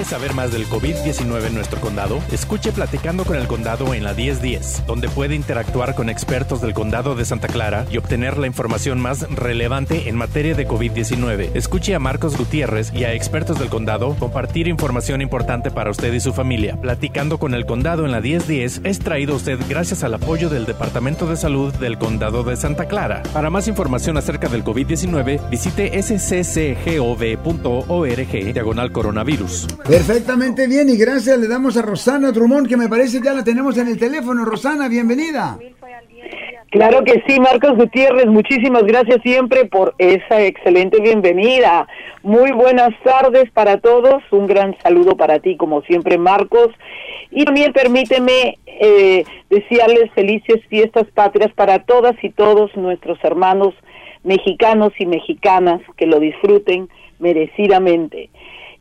¿Quiere saber más del COVID-19 en nuestro condado? Escuche Platicando con el Condado en la 1010, donde puede interactuar con expertos del Condado de Santa Clara y obtener la información más relevante en materia de COVID-19. Escuche a Marcos Gutiérrez y a expertos del condado compartir información importante para usted y su familia. Platicando con el Condado en la 1010 es traído a usted gracias al apoyo del Departamento de Salud del Condado de Santa Clara. Para más información acerca del COVID-19, visite sccgov.org diagonal coronavirus. Perfectamente bien y gracias le damos a Rosana Drummond que me parece ya la tenemos en el teléfono. Rosana, bienvenida. Claro que sí, Marcos Gutiérrez, muchísimas gracias siempre por esa excelente bienvenida. Muy buenas tardes para todos, un gran saludo para ti como siempre, Marcos. Y también permíteme eh, desearles felices fiestas patrias para todas y todos nuestros hermanos mexicanos y mexicanas que lo disfruten merecidamente.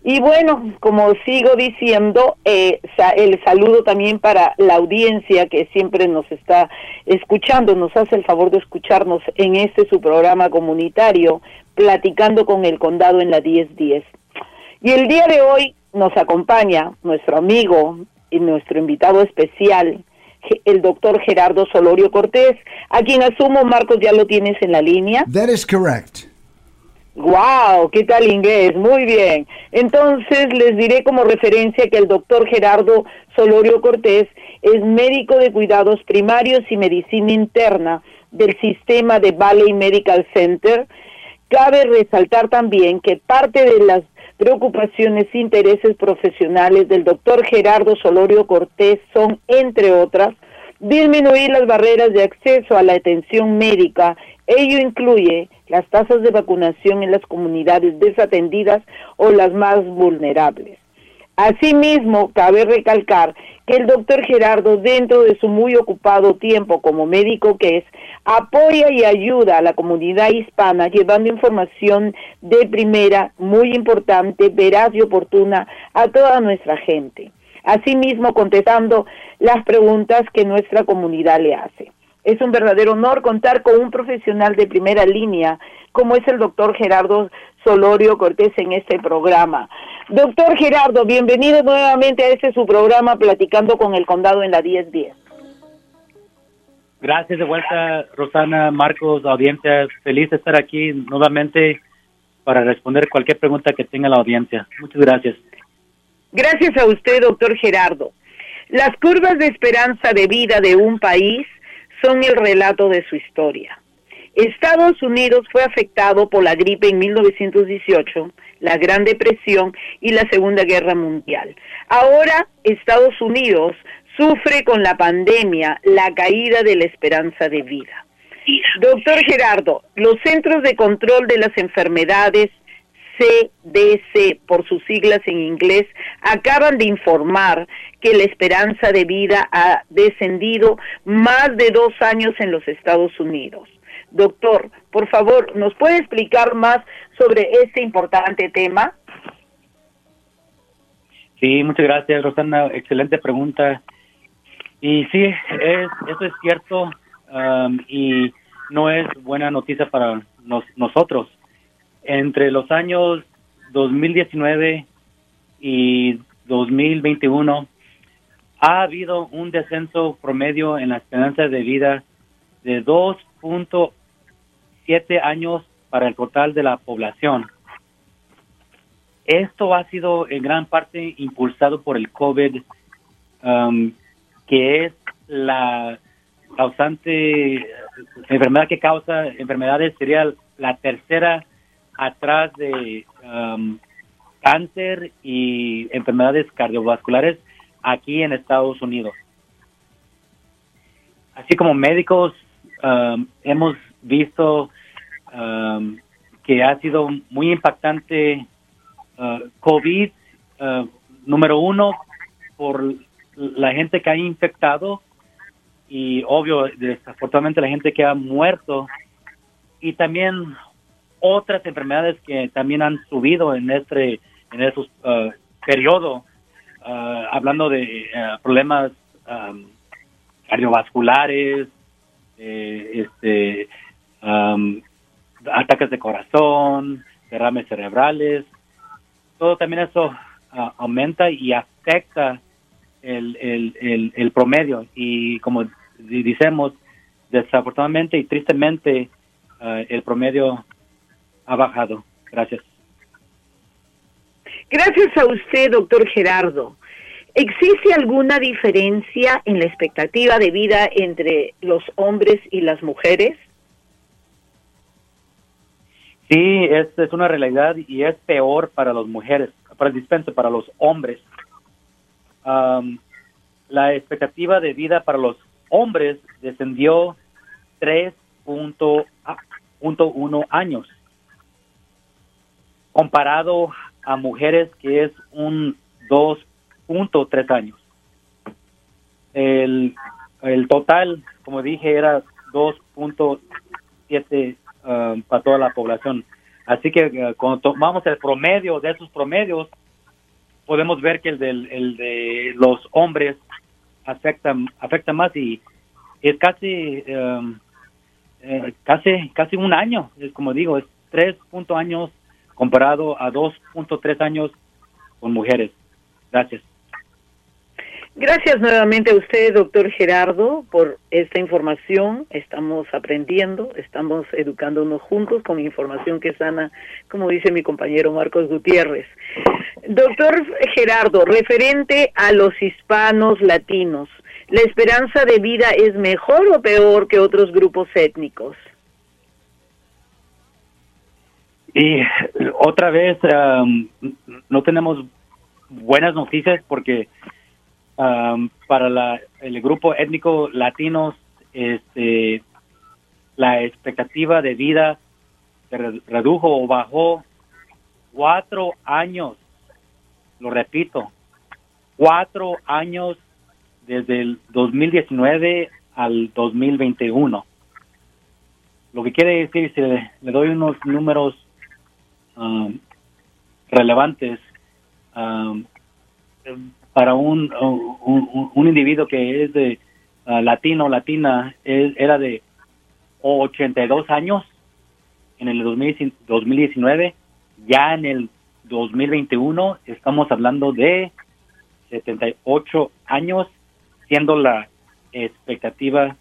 Y bueno, como sigo diciendo, eh, el saludo también para la audiencia que siempre nos está escuchando, nos hace el favor de escucharnos en este su programa comunitario, platicando con el condado en la 1010. Y el día de hoy nos acompaña nuestro amigo y nuestro invitado especial, el doctor Gerardo Solorio Cortés, a quien asumo, Marcos, ya lo tienes en la línea. That is correct. Wow, ¿qué tal inglés? Muy bien. Entonces les diré como referencia que el doctor Gerardo Solorio Cortés es médico de cuidados primarios y medicina interna del sistema de Valley Medical Center. Cabe resaltar también que parte de las preocupaciones e intereses profesionales del doctor Gerardo Solorio Cortés son, entre otras, disminuir las barreras de acceso a la atención médica. Ello incluye las tasas de vacunación en las comunidades desatendidas o las más vulnerables. Asimismo, cabe recalcar que el doctor Gerardo, dentro de su muy ocupado tiempo como médico que es, apoya y ayuda a la comunidad hispana llevando información de primera, muy importante, veraz y oportuna a toda nuestra gente. Asimismo, contestando las preguntas que nuestra comunidad le hace. Es un verdadero honor contar con un profesional de primera línea como es el doctor Gerardo Solorio Cortés en este programa. Doctor Gerardo, bienvenido nuevamente a este su programa Platicando con el Condado en la 1010. Gracias de vuelta, Rosana, Marcos, audiencia. Feliz de estar aquí nuevamente para responder cualquier pregunta que tenga la audiencia. Muchas gracias. Gracias a usted, doctor Gerardo. Las curvas de esperanza de vida de un país son el relato de su historia. Estados Unidos fue afectado por la gripe en 1918, la Gran Depresión y la Segunda Guerra Mundial. Ahora Estados Unidos sufre con la pandemia la caída de la esperanza de vida. Doctor Gerardo, los Centros de Control de las Enfermedades, CDC por sus siglas en inglés, acaban de informar que la esperanza de vida ha descendido más de dos años en los Estados Unidos. Doctor, por favor, ¿nos puede explicar más sobre este importante tema? Sí, muchas gracias, Rosana. Excelente pregunta. Y sí, es, eso es cierto um, y no es buena noticia para nosotros. Entre los años 2019 y 2021 ha habido un descenso promedio en la esperanza de vida de 2.7 años para el total de la población. Esto ha sido en gran parte impulsado por el COVID, um, que es la causante, enfermedad que causa enfermedades, sería la tercera atrás de um, cáncer y enfermedades cardiovasculares aquí en Estados Unidos. Así como médicos, um, hemos visto um, que ha sido muy impactante uh, COVID, uh, número uno, por la gente que ha infectado y obvio, desafortunadamente la gente que ha muerto y también otras enfermedades que también han subido en este en esos uh, periodo uh, hablando de uh, problemas um, cardiovasculares eh, este um, ataques de corazón derrames cerebrales todo también eso ah, aumenta y afecta el, el, el, promedio. Y como decimos, desafortunadamente y tristemente, el promedio ha bajado. Gracias. Gracias a usted, doctor Gerardo. ¿Existe alguna diferencia en la expectativa de vida entre los hombres y las mujeres? Sí, es, es una realidad y es peor para las mujeres, para para los hombres. la expectativa de vida para los hombres descendió 3.1 años, comparado a mujeres que es un 2.3 años. El, el total, como dije, era 2.7 Um, para toda la población. Así que uh, cuando tomamos el promedio de esos promedios, podemos ver que el, del, el de los hombres afecta, afecta más y es casi, um, casi, casi un año, es como digo, es 3 años comparado a 2.3 años con mujeres. Gracias. Gracias nuevamente a usted, doctor Gerardo, por esta información. Estamos aprendiendo, estamos educándonos juntos con información que sana, como dice mi compañero Marcos Gutiérrez. Doctor Gerardo, referente a los hispanos latinos, ¿la esperanza de vida es mejor o peor que otros grupos étnicos? Y otra vez, um, no tenemos buenas noticias porque para la, el grupo étnico latino, este, la expectativa de vida se redujo o bajó cuatro años. Lo repito, cuatro años desde el 2019 al 2021. Lo que quiere decir, si le, doy unos números relevantes, para un, un, individuo que es de uh, latino latina era de 82 años en el 2019, ya en el 2021 estamos hablando de 78 años, siendo la expectativa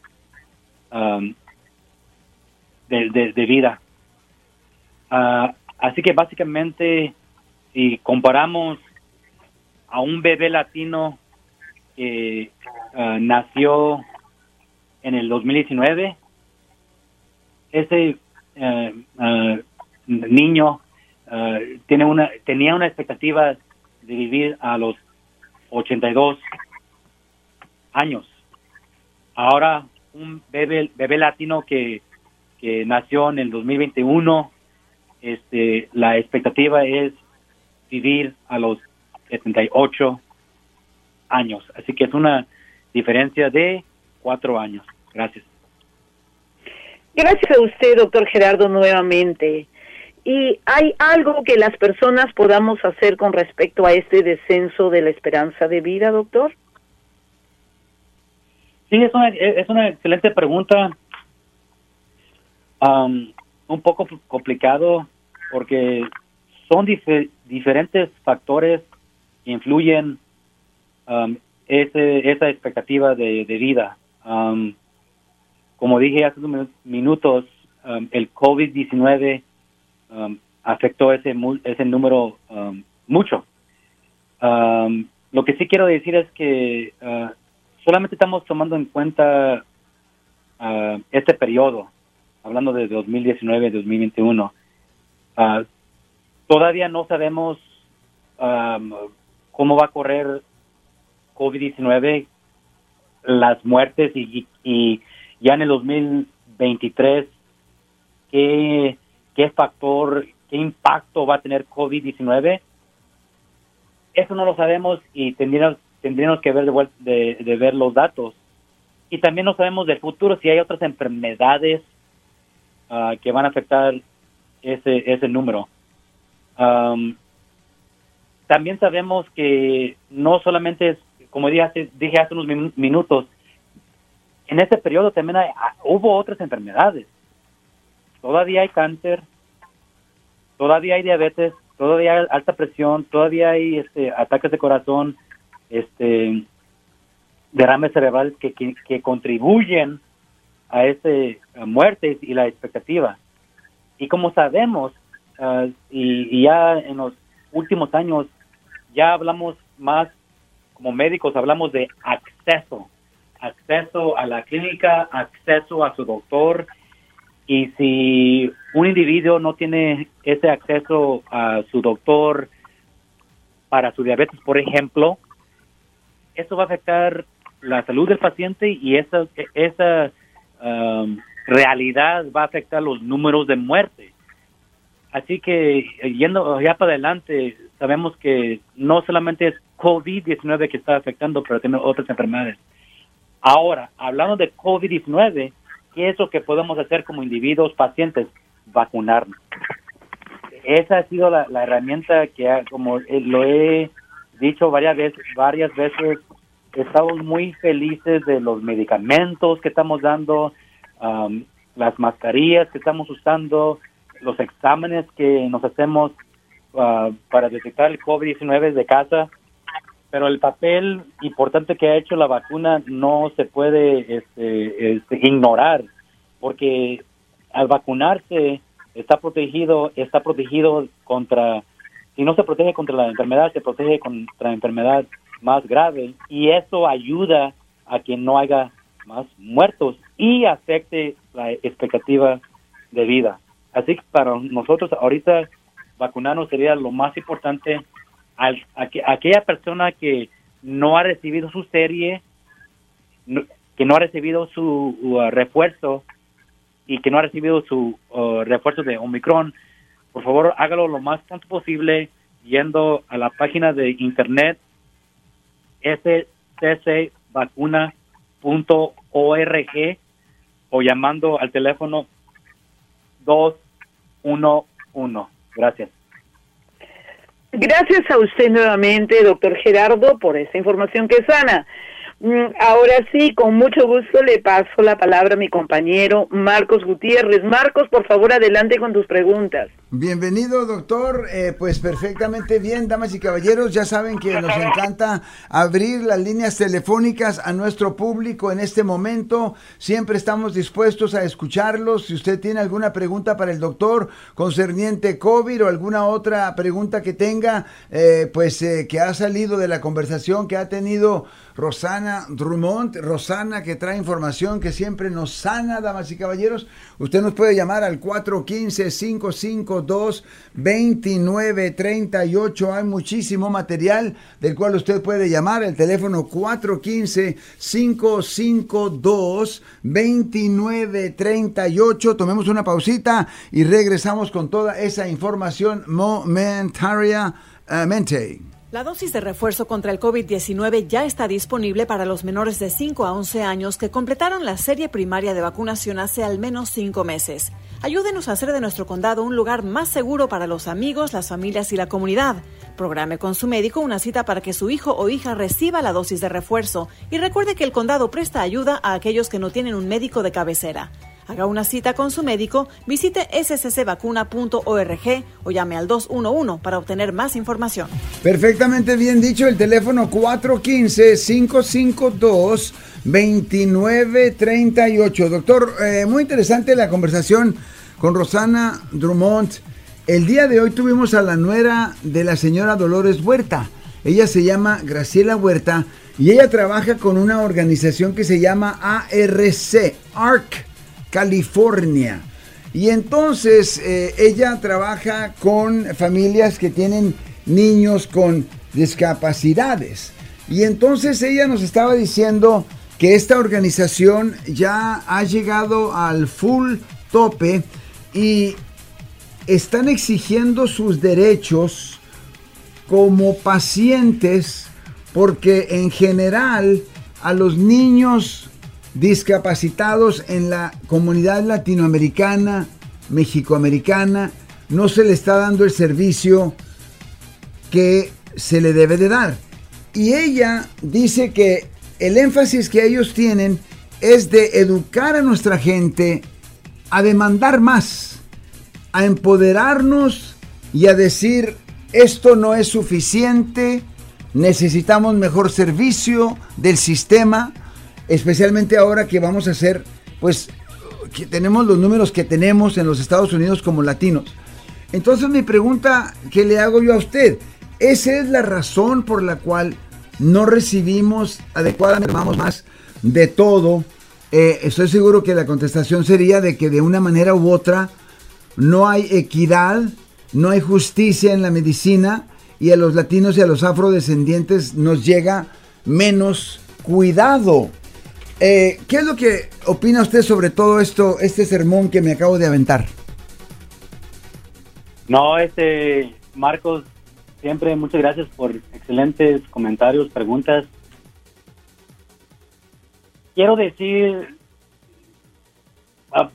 um, de, vida. Uh, así que básicamente, si comparamos a un bebé latino que ah, nació en el 2019. Ese ah, ah, niño tiene una, tenía una expectativa de vivir a los 82 años. Ahora, un bebé, bebé latino que, que nació en el 2021, este, la expectativa es vivir a los 78 años. Así que es una diferencia de cuatro años. Gracias. Gracias a usted, doctor Gerardo, nuevamente. ¿Y hay algo que las personas podamos hacer con respecto a este descenso de la esperanza de vida, doctor? Sí, es una, es una excelente pregunta. Un poco complicado porque son diferentes factores influyen um, ese, esa expectativa de, vida. Um, como dije hace unos minutos, um, el COVID-19 afectó ese, ese número mucho. lo que sí quiero decir es que uh, solamente estamos tomando en cuenta uh, este periodo, hablando de 2019-2021. Uh, todavía no sabemos cómo va a correr COVID-19, las muertes y, y, ya en el 2023, qué, qué factor, qué impacto va a tener COVID-19. Eso no lo sabemos y tendríamos, tendríamos que ver de, de, ver los datos. Y también no sabemos del futuro si hay otras enfermedades ah, que van a afectar ese, ese número. Um, también sabemos que no solamente es, como dije hace, dije hace unos minutos, en este periodo también ah, hubo otras enfermedades. Todavía hay cáncer, todavía hay diabetes, todavía hay alta presión, todavía hay este, ataques de corazón, este, derrames cerebrales que, que, contribuyen a esa muerte y la expectativa. Y como sabemos, ah, y, ya en los últimos años, ya hablamos más como médicos, hablamos de acceso, acceso a la clínica, acceso a su doctor. Y si un individuo no tiene ese acceso a su doctor para su diabetes, por ejemplo, eso va a afectar la salud del paciente y esa, esa um, realidad va a afectar los números de muerte. Así que yendo ya para adelante, sabemos que no solamente es COVID-19 que está afectando, pero tiene otras enfermedades. Ahora, hablando de COVID-19, ¿qué es lo que podemos hacer como individuos, pacientes? Vacunarnos. Esa ha sido la, herramienta que, como lo he dicho varias veces, varias veces, estamos muy felices de los medicamentos que estamos dando, las mascarillas que estamos usando, los exámenes que nos hacemos uh, para detectar el COVID-19 de casa. Pero el papel importante que ha hecho la vacuna no se puede este, este, ignorar, porque al vacunarse está protegido, está protegido contra, si no se protege contra la enfermedad, se protege contra la enfermedad más grave y eso ayuda a que no haya más muertos y afecte la expectativa de vida. Así que para nosotros ahorita vacunarnos sería lo más importante aquella persona que no ha recibido su serie, que no ha recibido su uh, refuerzo y que no ha recibido su uh, refuerzo de Omicron, por favor hágalo lo más pronto posible yendo a la página de internet sccvacuna.org o llamando al teléfono 211. Gracias. Gracias a usted nuevamente, doctor Gerardo, por esa información que sana. Mm, ahora sí, con mucho gusto le paso la palabra a mi compañero Marcos Gutiérrez. Marcos, por favor, adelante con tus preguntas. Bienvenido, doctor. Eh, pues perfectamente bien, damas y caballeros. Ya saben que nos encanta abrir las líneas telefónicas a nuestro público en este momento. Siempre estamos dispuestos a escucharlos. Si usted tiene alguna pregunta para el doctor concerniente COVID o alguna otra pregunta que tenga, eh, pues eh, que ha salido de la conversación que ha tenido Rosana Drummond. Rosana que trae información que siempre nos sana, damas y caballeros. Usted nos puede llamar al 415-552-2938. Hay muchísimo material del cual usted puede llamar. El teléfono 415-552-2938. Tomemos una pausita y regresamos con toda esa información momentariamente. La dosis de refuerzo contra el COVID-19 ya está disponible para los menores de 5 a 11 años que completaron la serie primaria de vacunación hace al menos 5 meses. Ayúdenos a hacer de nuestro condado un lugar más seguro para los amigos, las familias y la comunidad. Programe con su médico una cita para que su hijo o hija reciba la dosis de refuerzo y recuerde que el condado presta ayuda a aquellos que no tienen un médico de cabecera. Haga una cita con su médico, visite sccvacuna.org o llame al 211 para obtener más información. Perfectamente bien dicho, el teléfono 415-552-2938. Doctor, eh, muy interesante la conversación con Rosana Drummond. El día de hoy tuvimos a la nuera de la señora Dolores Huerta. Ella se llama Graciela Huerta y ella trabaja con una organización que se llama ARC, ARC California. Y entonces eh, ella trabaja con familias que tienen niños con discapacidades. Y entonces ella nos estaba diciendo que esta organización ya ha llegado al full tope y están exigiendo sus derechos como pacientes porque en general a los niños discapacitados en la comunidad latinoamericana, mexicoamericana, no se le está dando el servicio que se le debe de dar. Y ella dice que el énfasis que ellos tienen es de educar a nuestra gente a demandar más, a empoderarnos y a decir esto no es suficiente, necesitamos mejor servicio del sistema, especialmente ahora que vamos a hacer, pues, que tenemos los números que tenemos en los Estados Unidos como latinos. Entonces mi pregunta que le hago yo a usted, ¿esa es la razón por la cual no recibimos adecuadamente más de todo? Eh, estoy seguro que la contestación sería de que de una manera u otra no hay equidad, no hay justicia en la medicina y a los latinos y a los afrodescendientes nos llega menos cuidado. Eh, ¿Qué es lo que opina usted sobre todo esto, este sermón que me acabo de aventar? No, este, Marcos, siempre muchas gracias por excelentes comentarios, preguntas. Quiero decir, ah,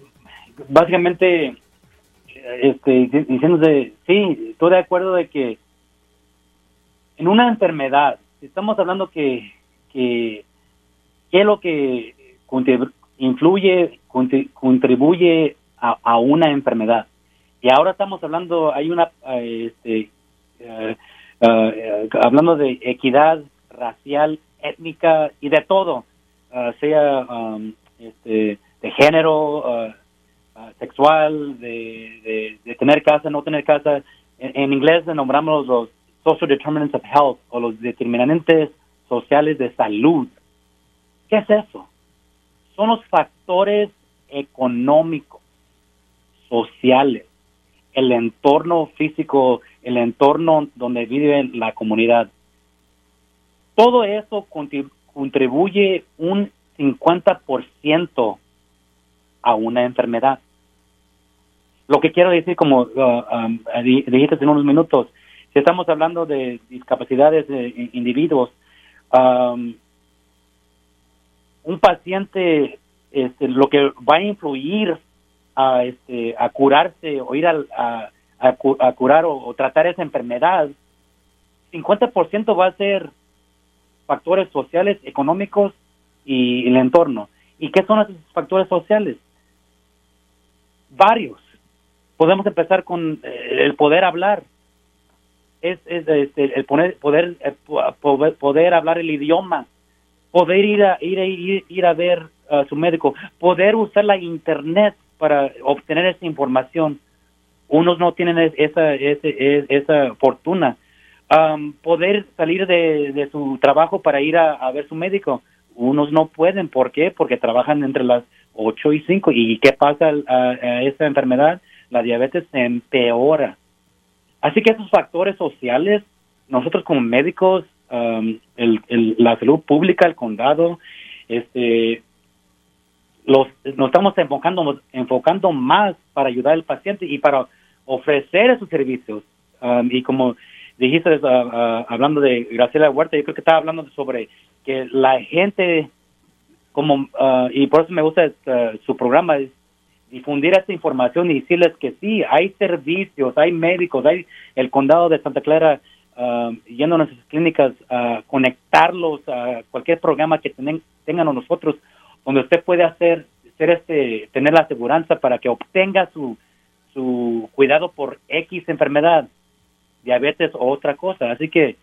básicamente, este, diciéndose, sí, estoy de acuerdo de que en una enfermedad, estamos hablando que, que qué es lo que influye, contribuye a, una enfermedad. Y ahora estamos hablando, hay una, este, eh, eh, hablando de equidad racial, étnica y de todo, uh, sea um, este, de género, uh, uh, sexual, de, de, tener casa, no tener casa. En, en inglés nombramos los social determinants of health o los determinantes sociales de salud. ¿Qué es eso? Son los factores económicos, sociales, el entorno físico, el entorno donde vive la comunidad. Todo eso contribuye un 50% a una enfermedad. Lo que quiero decir, como uh, um, dijiste en unos minutos, si estamos hablando de discapacidades de individuos, um, un paciente, este, lo que va a influir a, este, a curarse o ir a, a, curar o, tratar esa enfermedad, 50% va a ser factores sociales, económicos y el entorno. ¿Y qué son esos factores sociales? Varios. Podemos empezar con eh, el poder hablar es, este, el poner, poder, eh, poder hablar el idioma, poder ir a ir a ir, a ver a su médico, poder usar la internet para obtener esa información. Unos no tienen esa esa, esa fortuna. poder salir de, su trabajo para ir a, ver su médico. Unos no pueden. ¿Por qué? Porque trabajan entre las 8 y 5. ¿Y qué pasa a, a esa enfermedad? La diabetes se empeora Así que esos factores sociales, nosotros como médicos, um, la salud pública, el condado, este, los, nos estamos enfocando, enfocando más para ayudar al paciente y para ofrecer esos servicios. Um, y como dijiste, uh, uh, hablando de Graciela Huerta, yo creo que estaba hablando sobre que la gente, como, uh, y por eso me gusta su programa, difundir esta información y decirles que sí, hay servicios, hay médicos, hay el condado de Santa Clara uh, yendo a nuestras clínicas a conectarlos a cualquier programa que tengan nosotros, donde usted puede hacer, ser este, tener la aseguranza para que obtenga su, su cuidado por X enfermedad, diabetes o otra cosa. Así que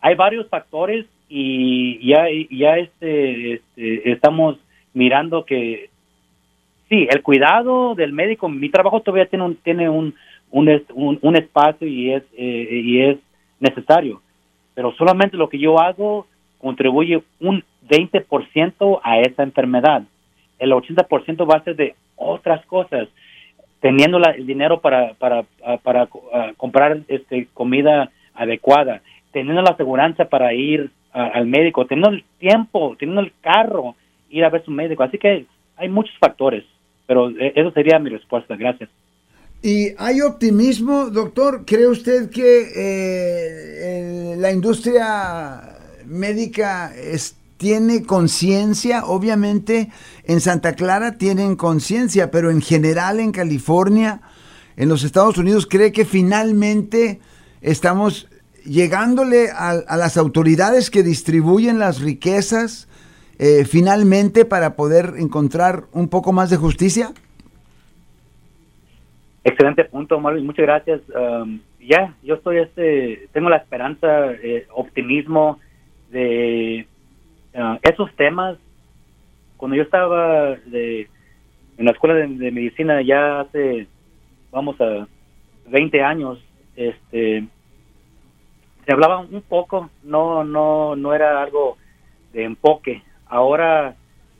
hay varios factores y ya, ya este, este estamos mirando que sí, el cuidado del médico, mi trabajo todavía tiene un, tiene un, un, un, espacio y es, eh, y es necesario, pero solamente lo que yo hago contribuye un 20% a esa enfermedad. El 80% va a ser de otras cosas, teniendo el dinero para, para, para, comprar este, comida adecuada, teniendo la aseguranza para ir al médico, teniendo el tiempo, teniendo el carro, ir a ver su médico. Así que hay muchos factores. Pero eh, eso sería mi respuesta. Gracias. ¿Y hay optimismo, doctor? ¿Cree usted que eh, la industria médica tiene conciencia? Obviamente en Santa Clara tienen conciencia, pero en general en California, en los Estados Unidos, ¿cree que finalmente estamos llegándole a, las autoridades que distribuyen las riquezas eh, finalmente para poder encontrar un poco más de justicia? Excelente punto, Marvin. Muchas gracias. Um, ya, yo estoy, este, tengo la esperanza, eh, optimismo de ah, esos temas. Cuando yo estaba de, en la escuela de, medicina ya hace, vamos a 20 años, este, se hablaba un poco, no, no, no era algo de enfoque. Ahora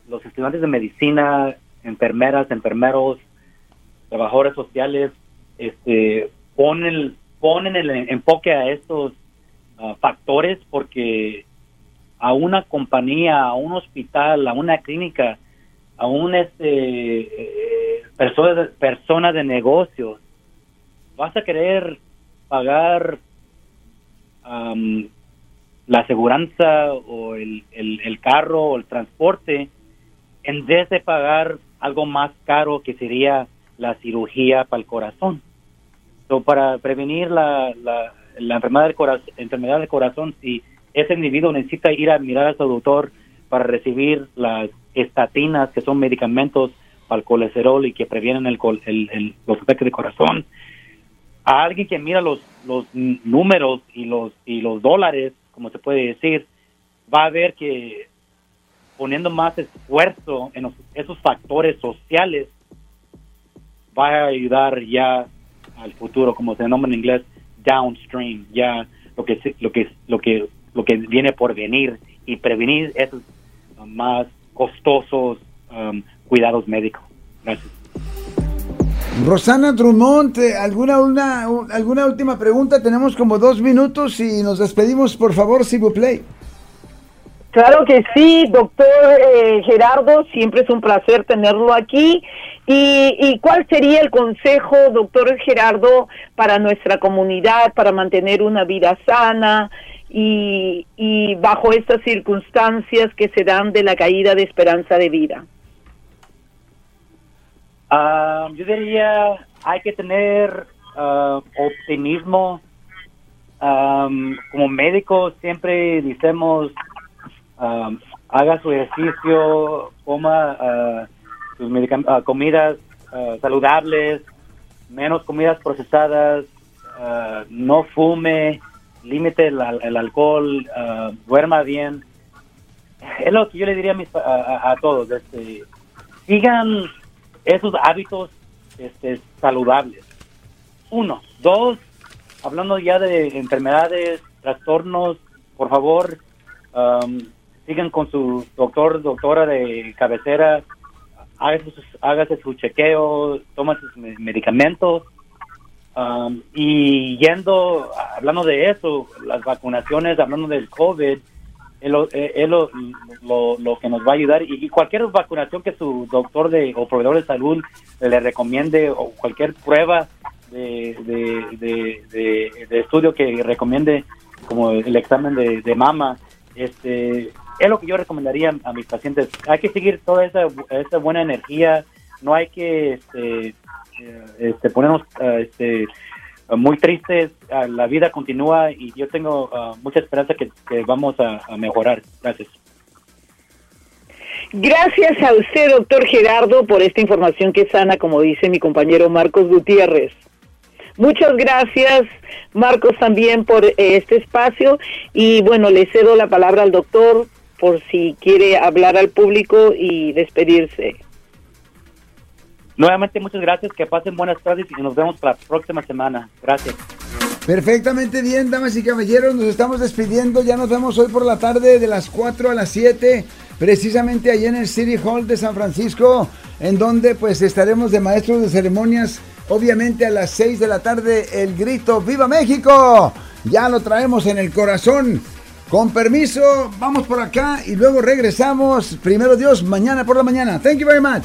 los estudiantes de medicina, enfermeras, enfermeros, trabajadores sociales, este, ponen, ponen el enfoque a estos ah, factores porque a una compañía, a un hospital, a una clínica, a un este eh, persona, persona de negocios, vas a querer pagar la aseguranza o el, el, carro o el transporte en vez de pagar algo más caro que sería la cirugía para el corazón. So, para prevenir la, la, enfermedad, del corazón, enfermedad del corazón, si ese individuo necesita ir a mirar a su doctor para recibir las estatinas, que son medicamentos para el colesterol y que previenen el, el, los ataques de corazón, a alguien que mira los, los números y los, y los dólares, como se puede decir, va a ver que poniendo más esfuerzo en esos factores sociales, va a ayudar ya al futuro, como se nombra en inglés, downstream, ya lo que lo que lo que lo que viene por venir y prevenir esos más costosos um, cuidados médicos. Gracias. Rosana Drummond, eh, ¿alguna, una, ¿alguna última pregunta? Tenemos como dos minutos y nos despedimos, por favor, si play. Claro que sí, doctor eh, Gerardo, siempre es un placer tenerlo aquí. ¿Y, ¿Y cuál sería el consejo, doctor Gerardo, para nuestra comunidad, para mantener una vida sana y, y bajo estas circunstancias que se dan de la caída de esperanza de vida? Ah, yo diría, hay que tener ah, optimismo. como médicos siempre decimos, haga su ejercicio, coma uh, sus comidas saludables, menos comidas procesadas, no fume, límite el, alcohol, duerma bien. Es lo que yo le diría a, a todos, este, sigan esos hábitos este, saludables. Uno. Dos, hablando ya de enfermedades, trastornos, por favor, um, sigan con su doctor, doctora de cabecera, hágase, su chequeo, toma sus medicamentos. Um, y yendo, hablando de eso, las vacunaciones, hablando del COVID, es, lo, lo, que nos va a ayudar y, cualquier vacunación que su doctor de, o proveedor de salud le recomiende o cualquier prueba de, de, estudio que recomiende como el examen de, mama, este, es lo que yo recomendaría a mis pacientes. Hay que seguir toda esa, esa buena energía, no hay que este, eh, este, ponernos este, muy tristes, ah, la vida continúa y yo tengo ah, mucha esperanza que, vamos a, mejorar. Gracias. Gracias a usted, doctor Gerardo, por esta información que sana, como dice mi compañero Marcos Gutiérrez. Muchas gracias, Marcos, también por eh, este espacio. Y bueno, le cedo la palabra al doctor por si quiere hablar al público y despedirse. Nuevamente, muchas gracias, que pasen buenas tardes y nos vemos la próxima semana. Gracias. Perfectamente bien, damas y caballeros, nos estamos despidiendo, ya nos vemos hoy por la tarde de las 4 a las 7, precisamente allá en el City Hall de San Francisco, en donde pues estaremos de maestros de ceremonias, obviamente a las 6 de la tarde el grito ¡Viva México! Ya lo traemos en el corazón. Con permiso, vamos por acá y luego regresamos. Primero Dios, mañana por la mañana. Thank you very much.